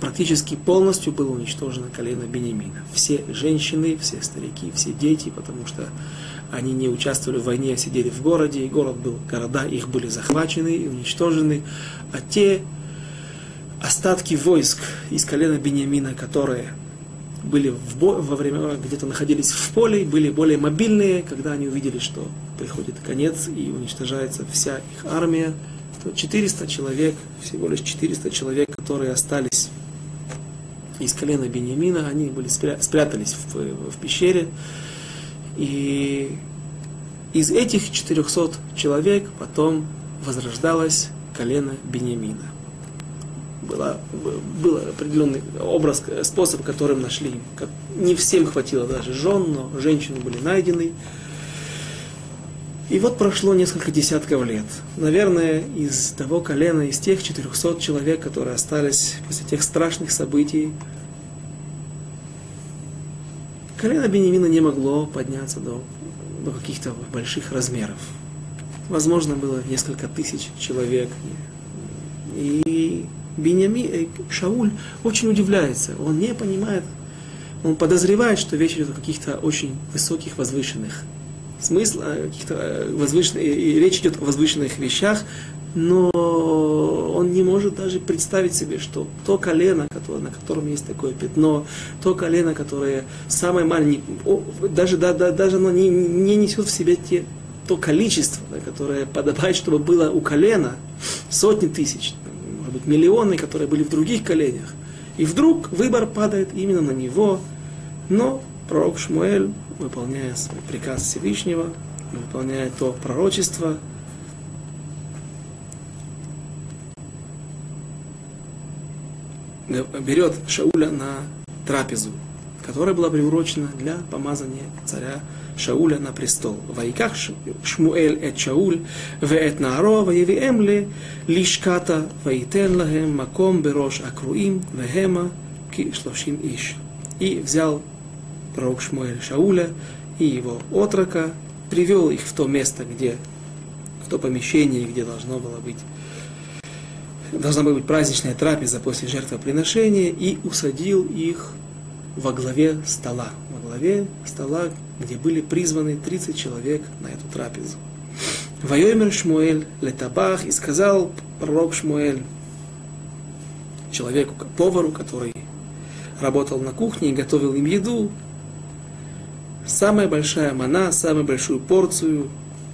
практически полностью было уничтожено колено Бениамина. Все женщины, все старики, все дети, потому что они не участвовали в войне, а сидели в городе, и город был, города их были захвачены и уничтожены, а те остатки войск из колена Бениамина, которые были в бо- во время, где-то находились в поле, были более мобильные, когда они увидели, что приходит конец и уничтожается вся их армия, то 400 человек, всего лишь 400 человек, которые остались из колена Бениамина, они были спря- спрятались в, в пещере, и из этих 400 человек потом возрождалось колено Бениамина. Была, был определенный образ, способ, которым нашли. Как, не всем хватило даже жен, но женщины были найдены. И вот прошло несколько десятков лет. Наверное, из того колена, из тех 400 человек, которые остались после тех страшных событий, колено Бенемина не могло подняться до, до каких-то больших размеров. Возможно, было несколько тысяч человек. И Беньями, э, Шауль очень удивляется. Он не понимает, он подозревает, что речь идет о каких-то очень высоких, возвышенных смысл, каких-то э, возвышенных, и речь идет о возвышенных вещах, но он не может даже представить себе, что то колено, которое, на котором есть такое пятно, то колено, которое самое маленькое, даже, да, да, даже оно не, не несет в себе те, то количество, которое подобает, чтобы было у колена, сотни тысяч, быть, миллионы, которые были в других коленях. И вдруг выбор падает именно на него, но пророк Шмуэль, выполняя свой приказ Всевышнего, выполняя то пророчество, берет Шауля на трапезу, которая была приурочена для помазания царя Шауля на престол. Вайках Шмуэль эт Шауль, веэт Нааро, ваевиэм ле лишката, ваитен лахем маком берош акруим, вехема ки шлошим иш. И взял пророк Шмуэль Шауля и его отрока, привел их в то место, где, в то помещение, где должно было быть должна была быть праздничная трапеза после жертвоприношения, и усадил их во главе стола. Во главе стола, где были призваны 30 человек на эту трапезу. Вайомер Шмуэль летабах, и сказал пророк Шмуэль, человеку, повару, который работал на кухне и готовил им еду, самая большая мана, самую большую порцию,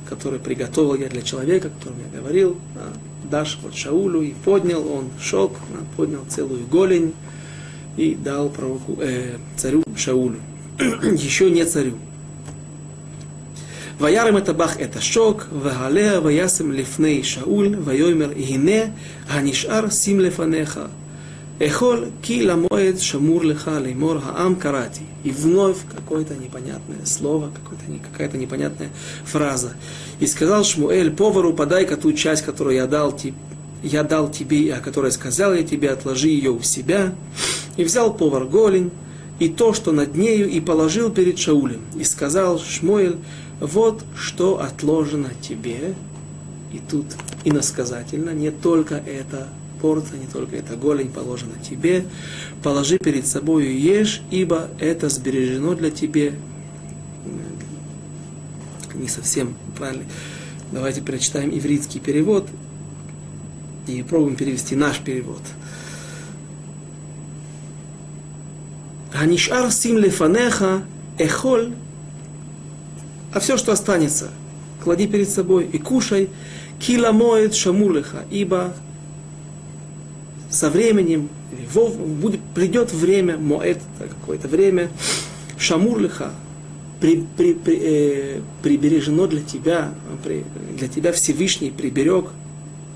которую приготовил я для человека, о котором я говорил, дашь вот Шаулю, и поднял он шок, поднял целую голень и дал пророку, э, царю Шаулю. <clears throat> Еще не царю. וירם את הבח את השוק, והעליה וישם לפני שאול, ויאמר הנה הנשאר שים לפניך. Эхоль ки ламоэд шамур леха леймор хаам карати. И вновь какое-то непонятное слово, какая-то непонятная фраза. И сказал Шмуэль, повару подай-ка ту часть, которую я дал, я дал тебе, о которой сказал я тебе, отложи ее у себя. И взял повар голень, и то, что над нею, и положил перед Шаулем. И сказал Шмуэль, вот что отложено тебе. И тут иносказательно, не только это порция, не только эта голень положена тебе. Положи перед собой и ешь, ибо это сбережено для тебе. Не совсем правильно. Давайте прочитаем ивритский перевод и пробуем перевести наш перевод. Ханишар сим лефанеха эхоль, а все, что останется, клади перед собой и кушай, кила моет шамулеха, ибо со временем, будет, придет время, моэт, какое-то время, шамурлиха, при, при, при, э, прибережено для тебя, при, для тебя Всевышний приберег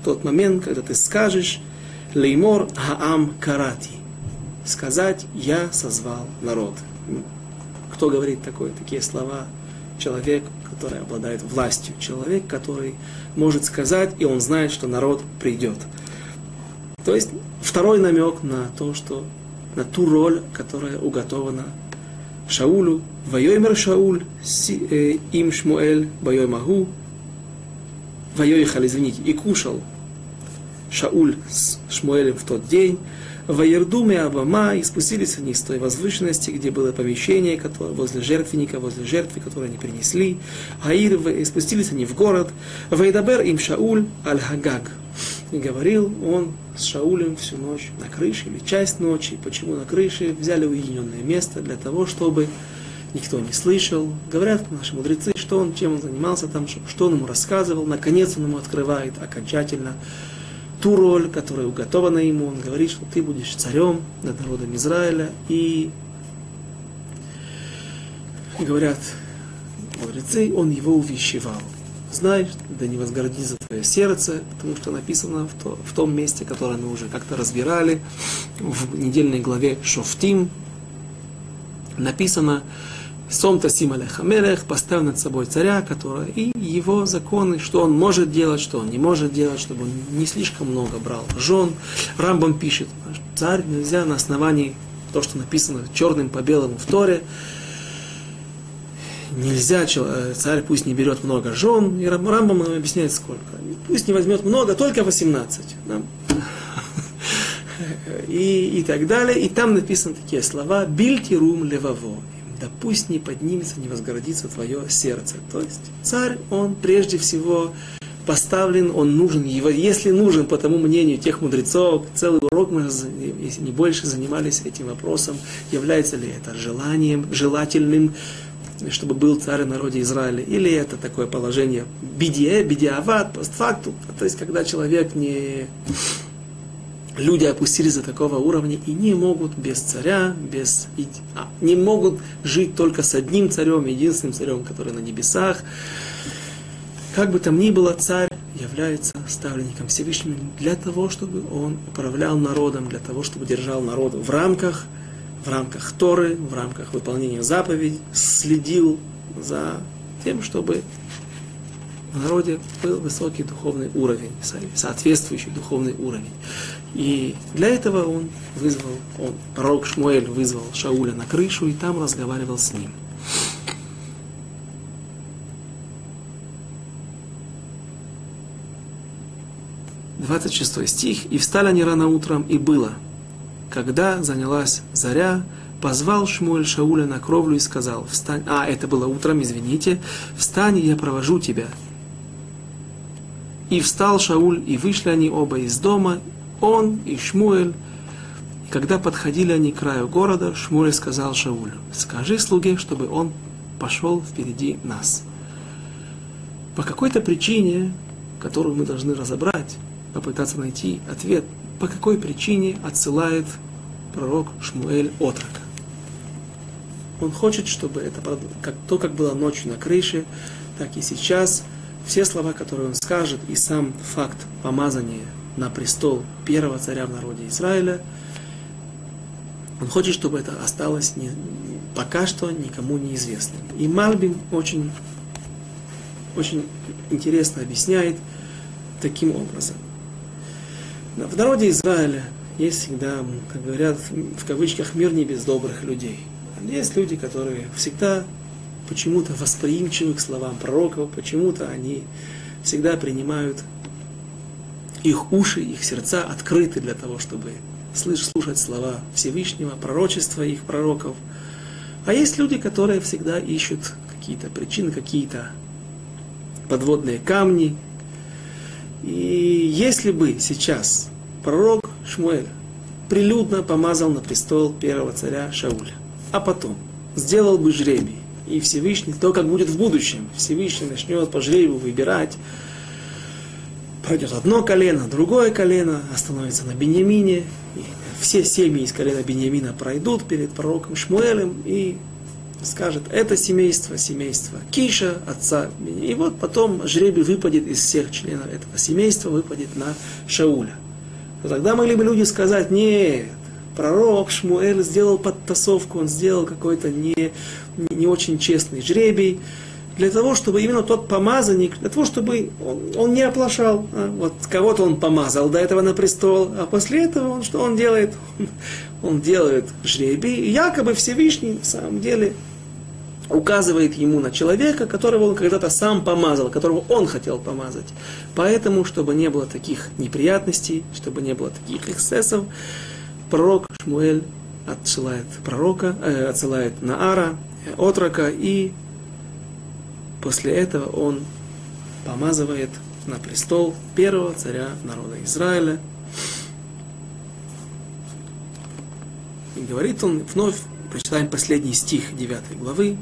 тот момент, когда ты скажешь «Леймор хаам карати» сказать «Я созвал народ». Кто говорит такое, такие слова? Человек, который обладает властью. Человек, который может сказать, и он знает, что народ придет. То есть второй намек на то, что на ту роль, которая уготована Шаулю. Вайоймер Шауль, э, им Шмуэль, Вайоймагу, Вайойхал, извините, и кушал Шауль с Шмуэлем в тот день, Ваердуме Абама, и спустились они с той возвышенности, где было помещение, которое, возле жертвенника, возле жертвы, которую они принесли. Аир, и спустились они в город. Вайдабер им Шауль Аль-Хагаг. И говорил он с Шаулем всю ночь на крыше, или часть ночи. Почему на крыше? Взяли уединенное место для того, чтобы никто не слышал. Говорят наши мудрецы, что он, чем он занимался там, что он ему рассказывал. Наконец он ему открывает окончательно ту роль, которая уготована ему. Он говорит, что ты будешь царем над народом Израиля. И говорят мудрецы, он его увещевал. Знай, да не возгордится твое сердце, потому что написано в, то, в том месте, которое мы уже как-то разбирали, в недельной главе Шофтим, написано, Сом Тасим Алехамелех, поставь над собой царя, который, и его законы, что он может делать, что он не может делать, чтобы он не слишком много брал жен. Рамбам пишет, царь нельзя на основании то, что написано черным по белому в Торе, нельзя, э, царь пусть не берет много жен, и Рамбам нам объясняет сколько. Пусть не возьмет много, только 18. Да? <laughs> И, и так далее. И там написаны такие слова «бильтирум леваво» да пусть не поднимется, не возгордится твое сердце. То есть царь, он прежде всего поставлен, он нужен, его, если нужен, по тому мнению тех мудрецов, целый урок мы, если не больше, занимались этим вопросом, является ли это желанием, желательным, чтобы был царь в народе Израиля, или это такое положение бедие, бедиават, постфакту, то есть когда человек не люди опустились до такого уровня и не могут без царя, без, а, не могут жить только с одним царем, единственным царем, который на небесах. Как бы там ни было, царь является ставленником Всевышнего для того, чтобы он управлял народом, для того, чтобы держал народ в рамках, в рамках Торы, в рамках выполнения заповедей, следил за тем, чтобы в народе был высокий духовный уровень, соответствующий духовный уровень. И для этого он вызвал, он, пророк Шмуэль вызвал Шауля на крышу и там разговаривал с ним. Двадцать шестой стих. «И встали они рано утром, и было, когда занялась заря, позвал Шмуэль Шауля на кровлю и сказал, встань, а, это было утром, извините, встань, я провожу тебя. И встал Шауль, и вышли они оба из дома, он и Шмуэль, когда подходили они к краю города, Шмуль сказал Шаулю, скажи слуге, чтобы он пошел впереди нас. По какой-то причине, которую мы должны разобрать, попытаться найти ответ, по какой причине отсылает пророк Шмуэль отрока. Он хочет, чтобы это как, то, как было ночью на крыше, так и сейчас, все слова, которые он скажет, и сам факт помазания на престол первого царя в народе Израиля, он хочет, чтобы это осталось не, пока что никому неизвестным. И Мальбим очень, очень интересно объясняет таким образом. В народе Израиля есть всегда, как говорят в кавычках, мир не без добрых людей. Есть люди, которые всегда почему-то восприимчивы к словам пророков, почему-то они всегда принимают их уши, их сердца открыты для того, чтобы слушать слова Всевышнего, пророчества их пророков. А есть люди, которые всегда ищут какие-то причины, какие-то подводные камни. И если бы сейчас пророк Шмуэль прилюдно помазал на престол первого царя Шауля, а потом сделал бы жребий, и Всевышний, то, как будет в будущем, Всевышний начнет по жребию выбирать, пройдет одно колено, другое колено, остановится на Беньямине, и все семьи из колена Беньямина пройдут перед пророком Шмуэлем и скажет, это семейство, семейство Киша, отца. И вот потом жребий выпадет из всех членов этого семейства, выпадет на Шауля. То тогда могли бы люди сказать, нет, пророк Шмуэль сделал подтасовку, он сделал какой-то не, не очень честный жребий, для того, чтобы именно тот помазанник, для того, чтобы он, он не оплошал. А? Вот кого-то он помазал до этого на престол, а после этого он что он делает? <laughs> Он делает жребий, якобы Всевышний на самом деле указывает ему на человека, которого он когда-то сам помазал, которого он хотел помазать. Поэтому, чтобы не было таких неприятностей, чтобы не было таких эксцессов, пророк Шмуэль отсылает пророка, э, отсылает Наара, э, отрока, и после этого он помазывает на престол первого царя народа Израиля. И говорит он вновь, прочитаем последний стих 9 главы,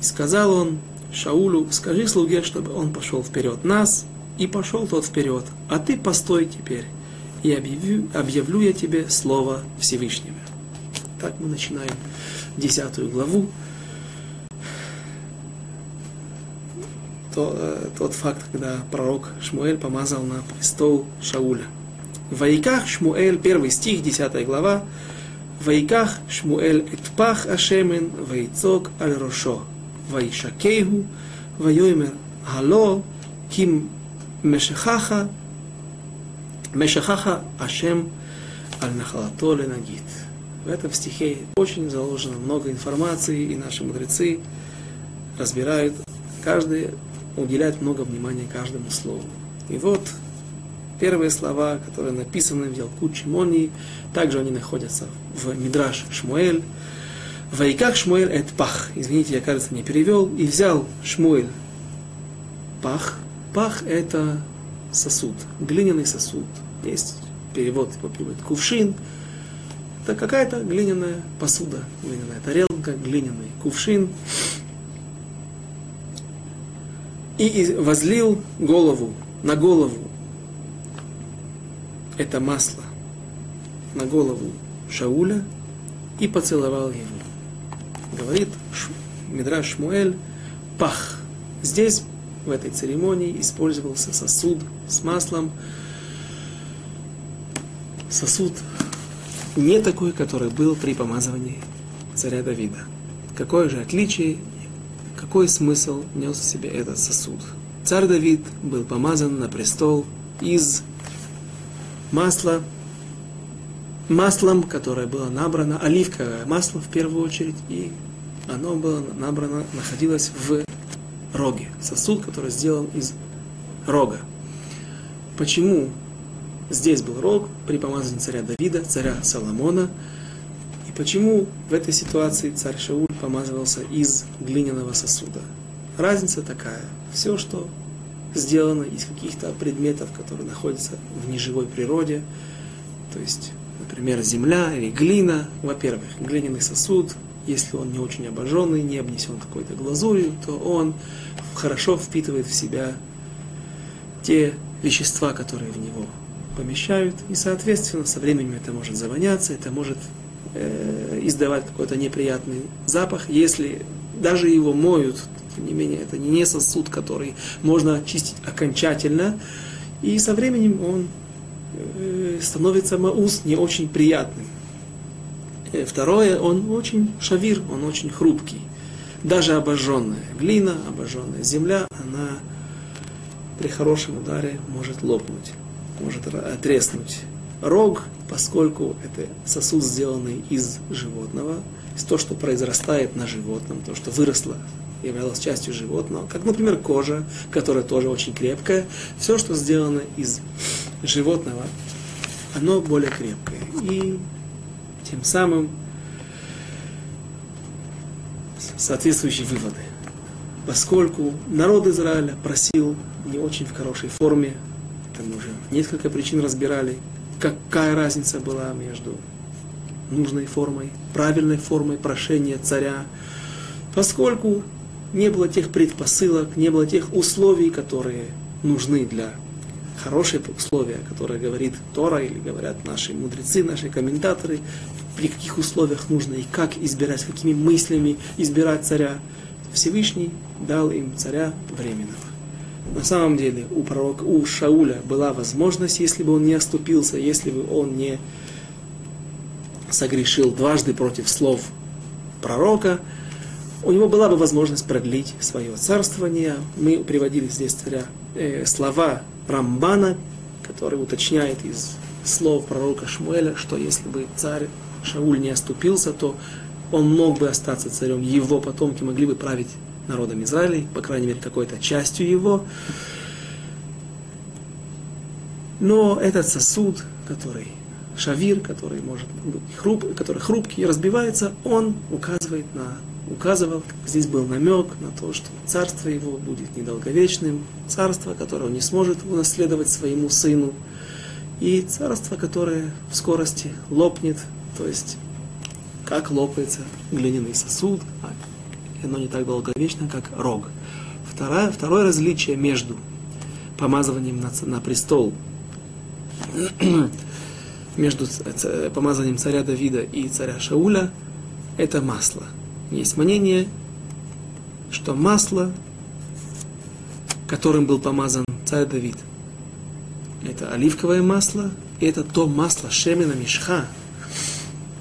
и сказал он Шаулю, скажи слуге, чтобы он пошел вперед нас, и пошел тот вперед, а ты постой теперь, и объявлю, объявлю я тебе слово Всевышнего. Так мы начинаем десятую главу. то, э, тот факт, когда пророк Шмуэль помазал на престол Шауля. В Вайках Шмуэль, первый стих, 10 глава. В Вайках Шмуэль этпах ашемен вайцок аль рошо. Вайшакейгу вайоймер гало ким мешехаха мешехаха ашем аль нахалато ленагит. В этом стихе очень заложено много информации, и наши мудрецы разбирают каждый уделяет много внимания каждому слову. И вот первые слова, которые написаны в Ялкут Чимони, также они находятся в Мидраш Шмуэль, Вайках Шмуэль эт пах. Извините, я, кажется, не перевел. И взял Шмуэль пах. Пах это сосуд, глиняный сосуд. Есть перевод, его переводит кувшин. Это какая-то глиняная посуда, глиняная тарелка, глиняный кувшин. И возлил голову, на голову это масло, на голову Шауля и поцеловал его говорит Мидраш Шмуэль, пах. Здесь, в этой церемонии, использовался сосуд с маслом. Сосуд не такой, который был при помазывании царя Давида. Какое же отличие, какой смысл нес в себе этот сосуд? Царь Давид был помазан на престол из масла, маслом, которое было набрано, оливковое масло в первую очередь, и оно было набрано, находилось в роге, сосуд, который сделан из рога. Почему здесь был рог при помазании царя Давида, царя Соломона, почему в этой ситуации царь Шауль помазывался из глиняного сосуда? Разница такая. Все, что сделано из каких-то предметов, которые находятся в неживой природе, то есть например, земля или глина. Во-первых, глиняный сосуд, если он не очень обожженный, не обнесен какой-то глазурью, то он хорошо впитывает в себя те вещества, которые в него помещают, и, соответственно, со временем это может завоняться, это может э, издавать какой-то неприятный запах, если даже его моют, тем не менее, это не сосуд, который можно очистить окончательно, и со временем он э, становится маус не очень приятным. Э, второе, он очень шавир, он очень хрупкий. Даже обожженная глина, обожженная земля, она при хорошем ударе может лопнуть может отреснуть рог, поскольку это сосуд, сделанный из животного, из то, что произрастает на животном, то, что выросло, являлось частью животного, как, например, кожа, которая тоже очень крепкая, все, что сделано из животного, оно более крепкое. И тем самым соответствующие выводы. Поскольку народ Израиля просил не очень в хорошей форме мы уже несколько причин разбирали, какая разница была между нужной формой, правильной формой прошения царя, поскольку не было тех предпосылок, не было тех условий, которые нужны для хорошие условия, которые говорит Тора или говорят наши мудрецы, наши комментаторы, при каких условиях нужно и как избирать, какими мыслями избирать царя. Всевышний дал им царя временного. На самом деле у пророка, у Шауля была возможность, если бы он не оступился, если бы он не согрешил дважды против слов пророка, у него была бы возможность продлить свое царствование. Мы приводили здесь царя, э, слова Рамбана, который уточняет из слов пророка Шмуэля, что если бы царь Шауль не оступился, то он мог бы остаться царем, его потомки могли бы править народом Израиля, по крайней мере, какой-то частью его. Но этот сосуд, который шавир, который может быть хруп, который хрупкий и разбивается, он указывает на, указывал, здесь был намек на то, что царство его будет недолговечным, царство, которое он не сможет унаследовать своему сыну, и царство, которое в скорости лопнет, то есть как лопается глиняный сосуд, а и оно не так долговечно, как рог. Второе, второе различие между помазыванием на, на престол, <clears throat> между помазанием царя Давида и царя Шауля, это масло. Есть мнение, что масло, которым был помазан царь Давид, это оливковое масло, и это то масло Шемена Мишха,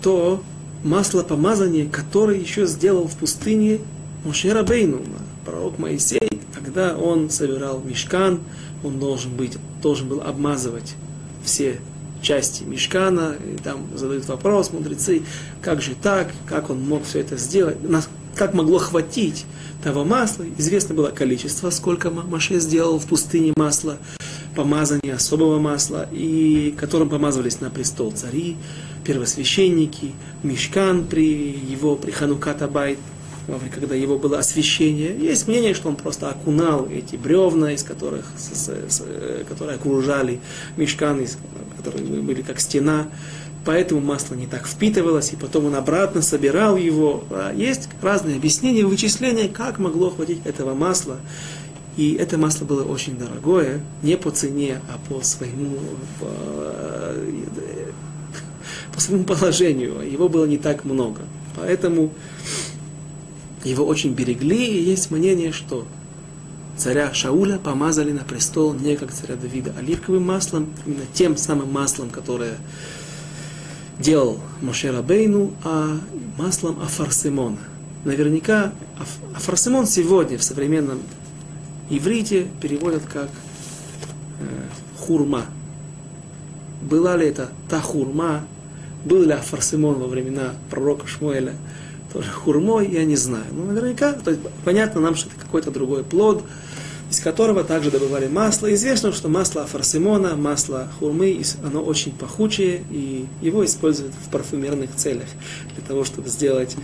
то масло помазания, которое еще сделал в пустыне Мошера Бейну, пророк Моисей, когда он собирал мешкан, он должен, быть, должен был обмазывать все части мешкана, и там задают вопрос мудрецы, как же так, как он мог все это сделать, как могло хватить того масла. Известно было количество, сколько Маше сделал в пустыне масла, помазания особого масла, и которым помазывались на престол цари, первосвященники, мешкан при его, при Хануката Байт, когда его было освящение. Есть мнение, что он просто окунал эти бревна, из которых, с, с, которые окружали мешкан, из, которые были как стена, поэтому масло не так впитывалось, и потом он обратно собирал его. А есть разные объяснения, вычисления, как могло хватить этого масла. И это масло было очень дорогое, не по цене, а по своему, по, своему положению. Его было не так много. Поэтому его очень берегли, и есть мнение, что царя Шауля помазали на престол не как царя Давида оливковым маслом, именно тем самым маслом, которое делал Моше Рабейну, а маслом Афарсимона. Наверняка Афарсимон сегодня в современном иврите переводят как э, хурма. Была ли это та хурма, был ли Афарсимон во времена пророка Шмуэля тоже хурмой, я не знаю. Но наверняка, то есть понятно нам, что это какой-то другой плод, из которого также добывали масло. Известно, что масло афарсимона, масло хурмы, оно очень пахучее, и его используют в парфюмерных целях, для того, чтобы сделать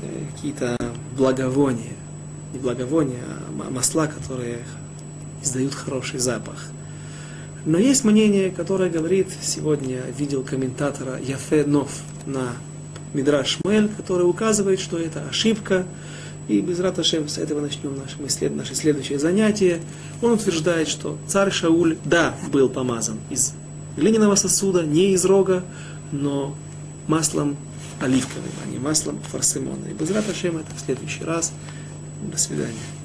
э, какие-то благовония. Не благовония, а масла, которые издают хороший запах. Но есть мнение, которое говорит, сегодня видел комментатора Яфе Нов на Мидраш Шмель, который указывает, что это ошибка, и без Раташем с этого начнем наше, наше следующее занятие. Он утверждает, что царь Шауль, да, был помазан из глиняного сосуда, не из рога, но маслом оливковым, а не маслом фарсимона. И без Раташем это в следующий раз. До свидания.